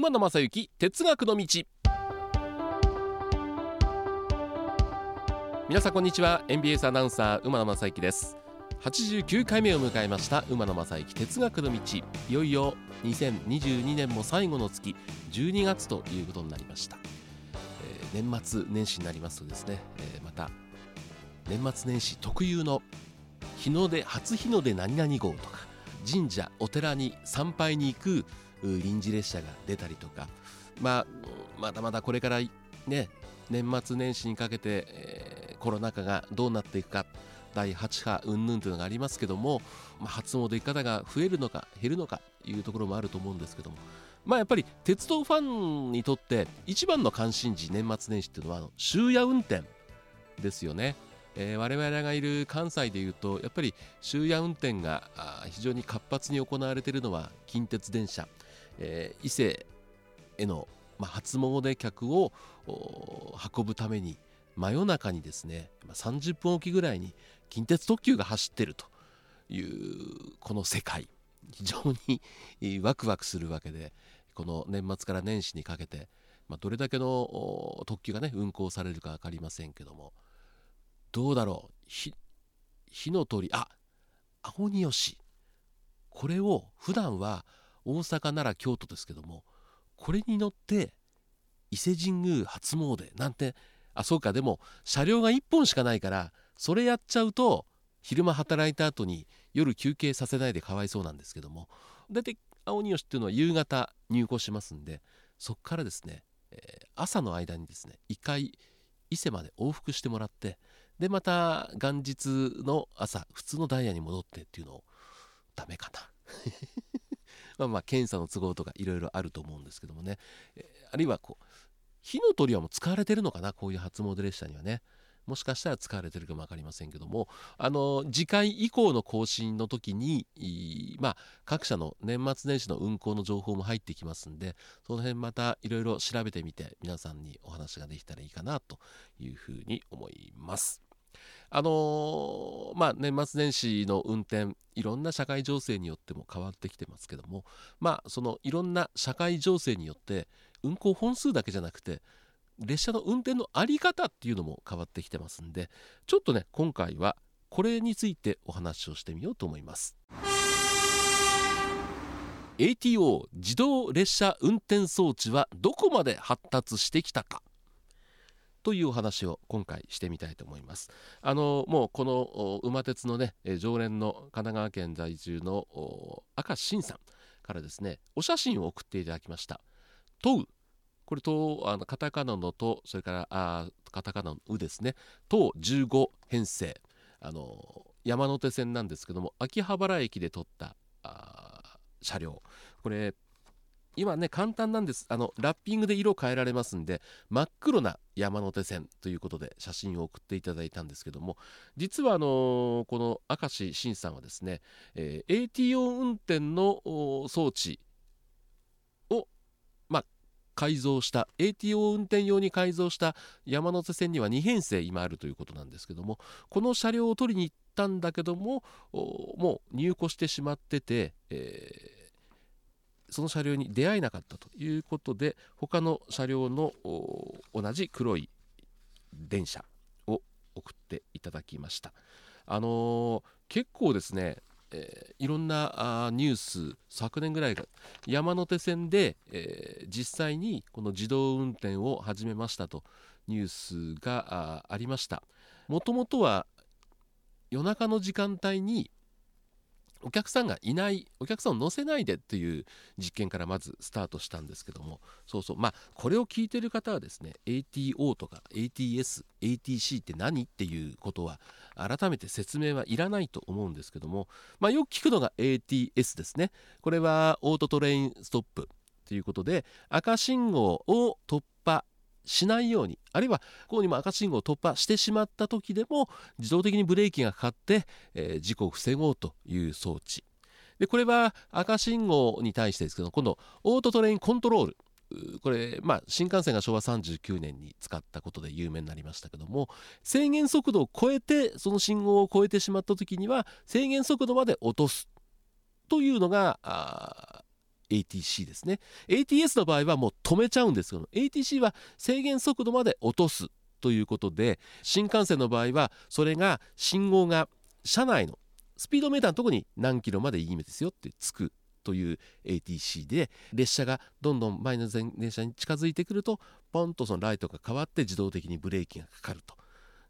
馬野正幸哲学の道。皆さんこんにちは。NBS アナウンサー馬野正幸です。89回目を迎えました馬野正幸哲学の道。いよいよ2022年も最後の月12月ということになりました、えー、年末年始になりますとですね、えー、また年末年始特有の日の出初日の出何々号とか神社お寺に参拝に行く臨時列車が出たりとか、まあ、まだまだこれからね年末年始にかけて、えー、コロナ禍がどうなっていくか。第8波云々というのがありますけども、まあ、初詣行き方が増えるのか減るのかというところもあると思うんですけども。まあやっぱり鉄道ファンにとって一番の関心事年末年始っていうのは終夜運転ですよね。えー、我々がいる関西でいうとやっぱり終夜運転が非常に活発に行われているのは近鉄電車、えー、伊勢への、まあ、初詣客を運ぶために真夜中にですね30分おきぐらいに近鉄特急が走ってるというこの世界。非常にワクワクするわけでこの年末から年始にかけて、まあ、どれだけの特急がね運行されるか分かりませんけどもどうだろう。火の通りあ青鬼吉これを普段は大阪奈良京都ですけどもこれに乗って伊勢神宮初詣なんてあそうかでも車両が1本しかないからそれやっちゃうと昼間働いた後に夜休憩させないでかわいそうなんですけども大体青鬼吉っていうのは夕方入庫しますんでそこからですね、えー、朝の間にですね1回伊勢まで往復してもらってでまた元日の朝普通のダイヤに戻ってっていうのをダメかな。まあまあ検査の都合とかいろいろあると思うんですけどもね、え、あるいはこう火の鳥はもう使われてるのかな？こういう初詣列車にはね。もしかしたら使われてるかも分かりませんけども。あの次回以降の更新の時にまあ各社の年末年始の運行の情報も入ってきますんでその辺またいろいろ調べてみて皆さんにお話ができたらいいかなというふうに思います。あのー、まあ年末年始の運転いろんな社会情勢によっても変わってきてますけどもまあそのいろんな社会情勢によって運行本数だけじゃなくて列車の運転の在り方っていうのも変わってきてますんでちょっとね今回はこれについてお話をしてみようと思います。ATO 自動列車運転装置はどこまで発達してきたか。というお話を今回してみたいと思います。あのもうこの馬鉄のね常連の神奈川県在住の赤新さんからですねお写真を送っていただきました。問うこれとあのカタカナのとそれからあカタカナのうですね。と15編成。あの山手線なんですけども秋葉原駅で撮ったあ車両。これ今ね簡単なんです。あのラッピングで色変えられますんで真っ黒な山手線ということで写真を送っていただいたんですけども実はあのこの明石慎さんはですね、えー、ATO 運転の装置をま改造した ATO 運転用に改造した山手線には2編成今あるということなんですけどもこの車両を取りに行ったんだけどももう入庫してしまってて、え、その車両に出会えなかったということで他の車両の同じ黒い電車を送っていただきました。あのー、結構ですねえー、いろんなあニュース昨年ぐらいが山手線で、えー、実際にこの自動運転を始めましたとニュースがありましたもともとは夜中の時間帯にお客さんがいないお客さんを乗せないでっていう実験からまずスタートしたんですけどもそうそう。まあこれを聞いてる方はですね ATO とか ATS ATC って何っていうことは改めて説明はいらないと思うんですけども、まあ、よく聞くのが ATS ですね。これは auto train stop ということで赤信号を突破しないようにあるいはここにも赤信号を突破してしまった時でも自動的にブレーキがかかって、えー、事故を防ごうという装置。でこれは赤信号に対してですけど今度 auto train control。これ、まあ、新幹線が昭和39年に使ったことで有名になりましたけども制限速度を超えてその信号を超えてしまった時には制限速度まで落とす。というのが ATC ですね。ATS の場合はもう止めちゃうんですけど ATC は制限速度まで落とすということで新幹線の場合はそれが信号が車内のスピードメーターのとこに何キロまでいい目ですよってつくという ATC で列車がどんどん前の電車に近づいてくるとポンとそのライトが変わって自動的にブレーキがかかると。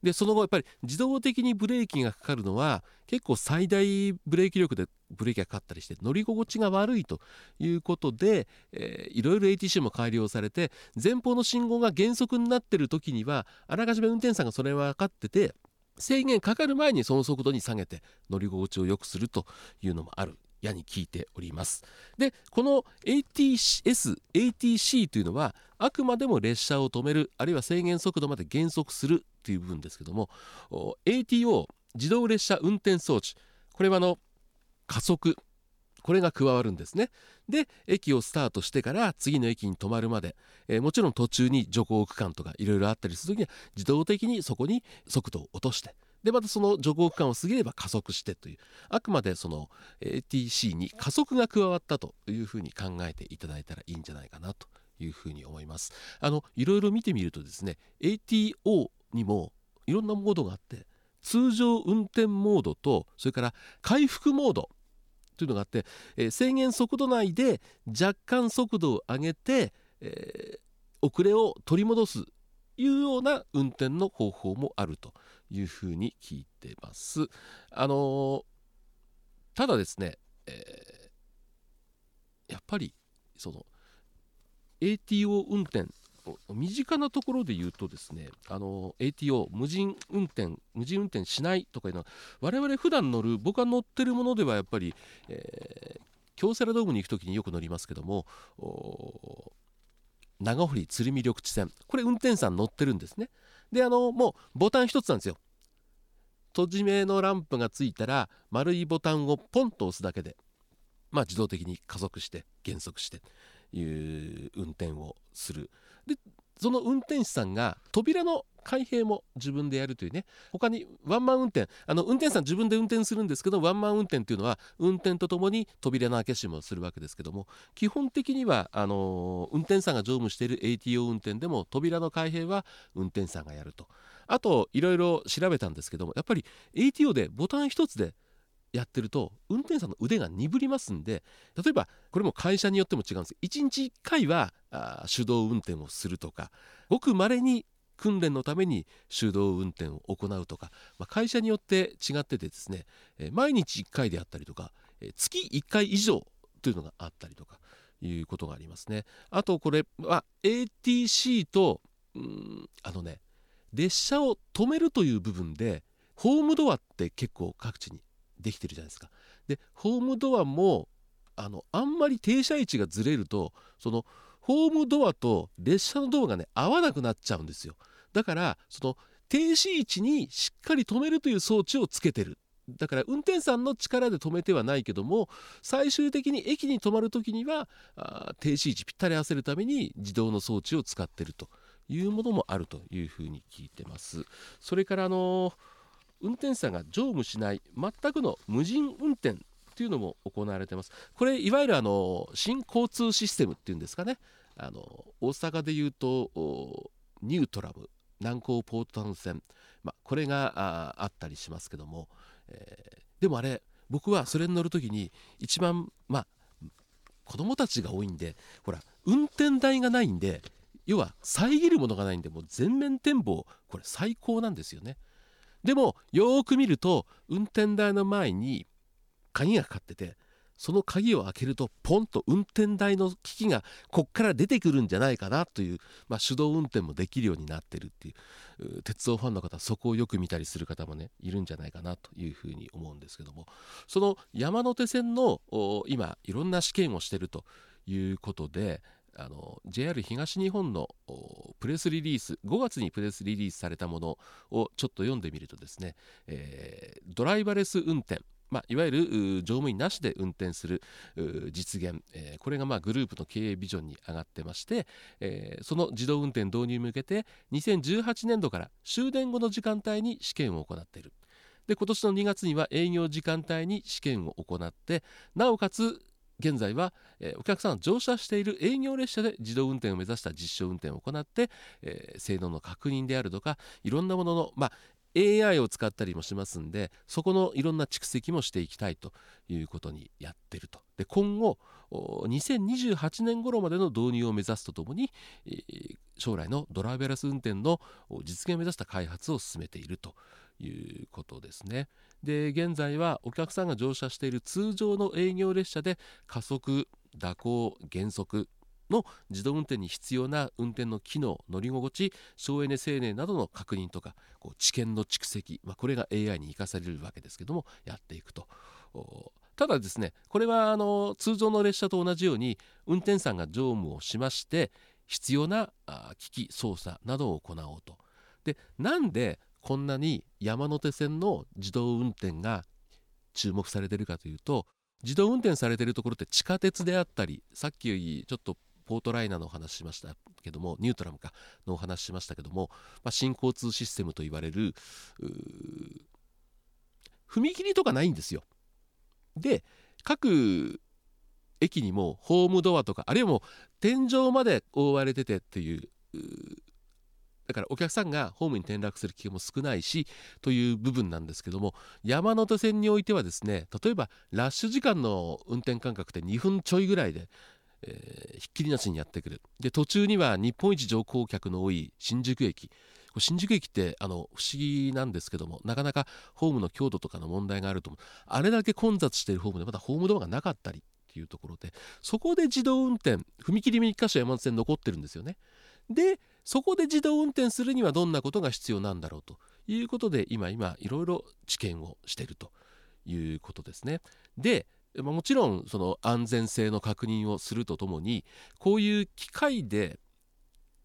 でその後やっぱり自動的にブレーキがかかるのは結構最大ブレーキ力でブレーキがかかったりして乗り心地が悪いということで、えー、いろいろ ATC も改良されて前方の信号が減速になってる時にはあらかじめ運転手さんがそれは分かってて制限かかる前にその速度に下げて乗り心地を良くするというのもある。やに聞いております。でこの ATS、ATC というのはあくまでも列車を止めるあるいは制限速度まで減速するという部分ですけども ATO 自動列車運転装置。これはの加速。これが加わるんですね。で駅をスタートしてから次の駅に止まるまで、えー、もちろん途中に徐行区間とかいろいろあったりする時には自動的にそこに速度を落として。でまたその徐行区間を過ぎれば加速してという。あくまでその ATC に加速が加わったというふうに考えていただいたらいいんじゃないかなというふうに思います。あのいろいろ見てみるとですね ATO にもいろんなモードがあって通常運転モードとそれから回復モードというのがあって、えー、制限速度内で若干速度を上げて、えー、遅れを取り戻すいうような運転の方法もあるというふうに聞いてます。あのー、ただですね、え、やっぱりその ATO 運転身近なところで言うとですねあの ATO 無人運転無人運転しないとかいうのは我々普段乗る僕が乗ってるものではやっぱり、えー、京セラドームに行く時によく乗りますけども長堀鶴見緑地線。これ運転手さん乗ってるんですね。であのもうボタン一つなんですよ。閉じ目のランプがついたら丸いボタンをポンと押すだけでまあ自動的に加速して減速していう運転をする。でその運転手さんが扉の開閉も自分でやるというね。他にワンマン運転あの運転手さん自分で運転するんですけどワンマン運転というのは運転とともに扉の開け閉めをするわけですけども基本的にはあの運転手さんが乗務している ATO 運転でも扉の開閉は運転手さんがやると。あといろいろ調べたんですけどもやっぱり ATO でボタン一つでやってると運転手さんの腕が鈍りますんで例えばこれも会社によっても違うんです1日1回はあ手動運転をするとかごくまれに訓練のために手動運転を行うとか、まあ、会社によって違っててですね、えー、毎日1回であったりとか、えー、月1回以上というのがあったりとかいうことがありますね。あとこれは ATC とうんあのね列車を止めるという部分でホームドアって結構各地にできてるじゃないですか。でホームドアもあのあんまり停車位置がずれるとそのホームドアと列車のドアがね合わなくなっちゃうんですよ。だからその停止位置にしっかり止めるという装置をつけてる。だから運転手さんの力で止めてはないけども最終的に駅に止まる時にはあ停止位置ぴったり合わせるために自動の装置を使ってるというものもあるというふうに聞いてます。それからあのー運転手さんが乗務しない全くの無人運転というのも行われています。これいわゆるあの新交通システムっていうんですかね。あの大阪でいうとニュートラム南港ポートタウン線、ま、これがあったりしますけども、えー、でもあれ僕はそれに乗る時に一番まあ子供たちが多いんでほら運転台がないんで要は遮るものがないんでもう全面展望これ最高なんですよね。でもよーく見ると運転台の前に鍵がかかっててその鍵を開けるとポンと運転台の機器がこっから出てくるんじゃないかなという、まあ、手動運転もできるようになってるっていう鉄道ファンの方そこをよく見たりする方もねいるんじゃないかなというふうに思うんですけども。その山手線の今いろんな試験をしてるということであの JR 東日本のプレスリリース5月にプレスリリースされたものをちょっと読んでみるとですね、えー、ドライバレス運転まあ、いわゆる乗務員なしで運転する実現、えー、これがまあグループの経営ビジョンに上がってまして、えー、その自動運転導入に向けて2018年度から終電後の時間帯に試験を行っている。で今年の2月には営業時間帯に試験を行ってなおかつ現在は、え、お客さん乗車している営業列車で自動運転を目指した実証運転を行って、え、性能の確認であるとかいろんなものの、まあ、AI を使ったりもしますんでそこのいろんな蓄積もしていきたいということにやってるとで今後2028年頃までの導入を目指すとともに将来のドライバーレス運転の実現を目指した開発を進めているということですね。で現在はお客さんが乗車している通常の営業列車で加速蛇行減速の自動運転に必要な運転の機能乗り心地省エネ性能などの確認とかこう知見の蓄積、まあ、これが AI に生かされるわけですけどもやっていくと。ただですねこれはあの通常の列車と同じように運転士さんが乗務をしまして必要な機器操作などを行おうと。でなんでこんなに山手線の自動運転が注目されてるかというと自動運転されてるところって地下鉄であったりさっきちょっとポートライナーのお話しましたけどもニュートラムかのお話しましたけども、まあ、新交通システムと言われる踏切とかないんですよ。で各駅にもホームドアとかあるいはもう天井まで覆われててっていうだからお客さんがホームに転落する危険も少ないしという部分なんですけども山手線においてはですね例えばラッシュ時間の運転間隔って2分ちょいぐらいでえー、ひっきりなしにやってくる。で途中には日本一乗降客の多い新宿駅。新宿駅ってあの不思議なんですけどもなかなかホームの強度とかの問題があると思う。あれだけ混雑しているホームでまだホームドアがなかったりっていうところでそこで自動運転踏切に1箇所山手線残ってるんですよね。でそこで自動運転するにはどんなことが必要なんだろうということで今今いろいろ知見をしているということですね。でもちろんその安全性の確認をするとともにこういう機械で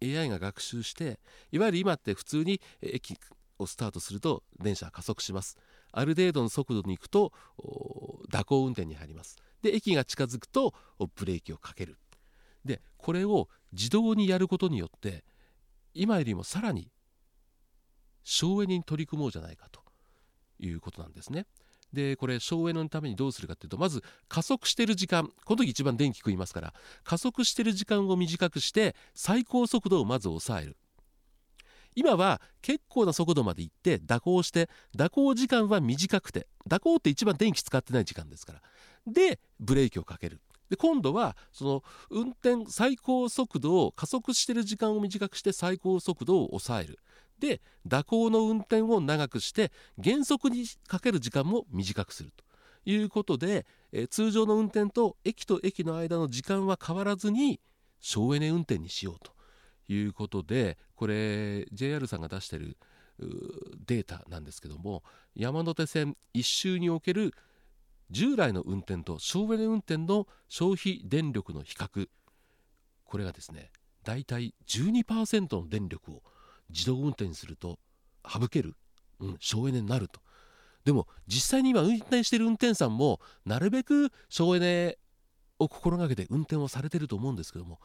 AI が学習していわゆる今って普通に駅をスタートすると電車は加速します。ある程度の速度に行くと蛇行運転に入ります。で駅が近づくとブレーキをかける。でこれを自動にやることによって今よりもさらに省エネに取り組もうじゃないかということなんですね。でこれ省エネのためにどうするかっていうとまず加速してる時間。この時一番電気食いますから加速してる時間を短くして最高速度をまず抑える。今は結構な速度まで行って蛇行して蛇行時間は短くて蛇行って一番電気使ってない時間ですから。でブレーキをかける。で今度はその運転最高速度を加速してる時間を短くして最高速度を抑える。で蛇行の運転を長くして減速にかける時間も短くすると。いうことで、え通常の運転と駅と駅の間の時間は変わらずに省エネ運転にしようと。いうことでこれ JR さんが出してるデータなんですけども山手線1周における従来の運転と省エネ運転の消費電力の比較。これがですねだいたい12%の電力を自動運転にすると省ける、うん、省エネになると。でも実際に今運転している運転さんもなるべく省エネを心がけて運転をされてると思うんですけども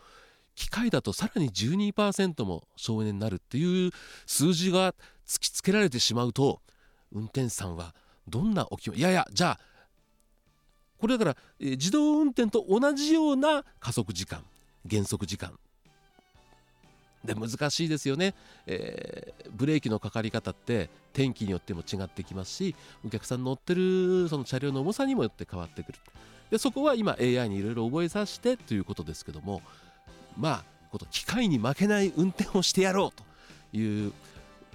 機械だとさらに12%も省エネになるっていう数字が突きつけられてしまうと運転手さんはどんなお気いやいやじゃあこれだから、えー、自動運転と同じような加速時間減速時間。で難しいですよね、えー、ブレーキのかかり方って天気によっても違ってきますしお客さん乗ってるその車両の重さにもよって変わってくる。でそこは今 AI にいろいろ覚えさせてということですけどもまあこと機械に負けない運転をしてやろうという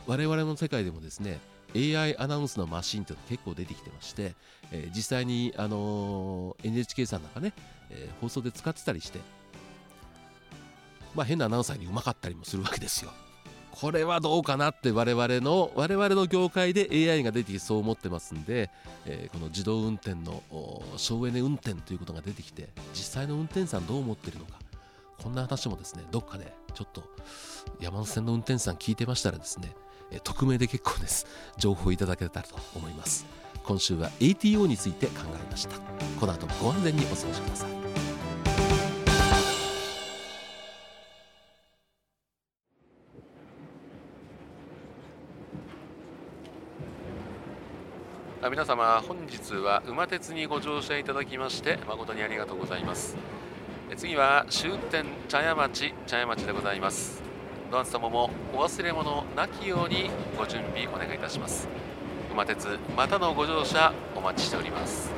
我々の世界でもですね AI アナウンスのマシンっていうのが結構出てきてまして、えー、実際に、あのー、NHK さんなんかね、えー、放送で使ってたりしてまあ、変なアナウンサーにうまかったりもするわけですよ。これはどうかなって我々の我々の業界で AI が出てきてそう思ってますんで、えー、この自動運転の省エネ運転ということが出てきて実際の運転手さんどう思ってるのかこんな話もですねどっかでちょっと山手線の運転手さん聞いてましたらですね、え、匿名で結構です。情報いただけたらと思います。今週は ATO について考えました。この後もご安全にお過ごしください。あ皆様本日は馬鉄にご乗車いただきまして誠にありがとうございます。え次は終点茶屋町茶屋町でございます。ドアン様もお忘れ物なきようにご準備お願いいたします。馬鉄またのご乗車お待ちしております。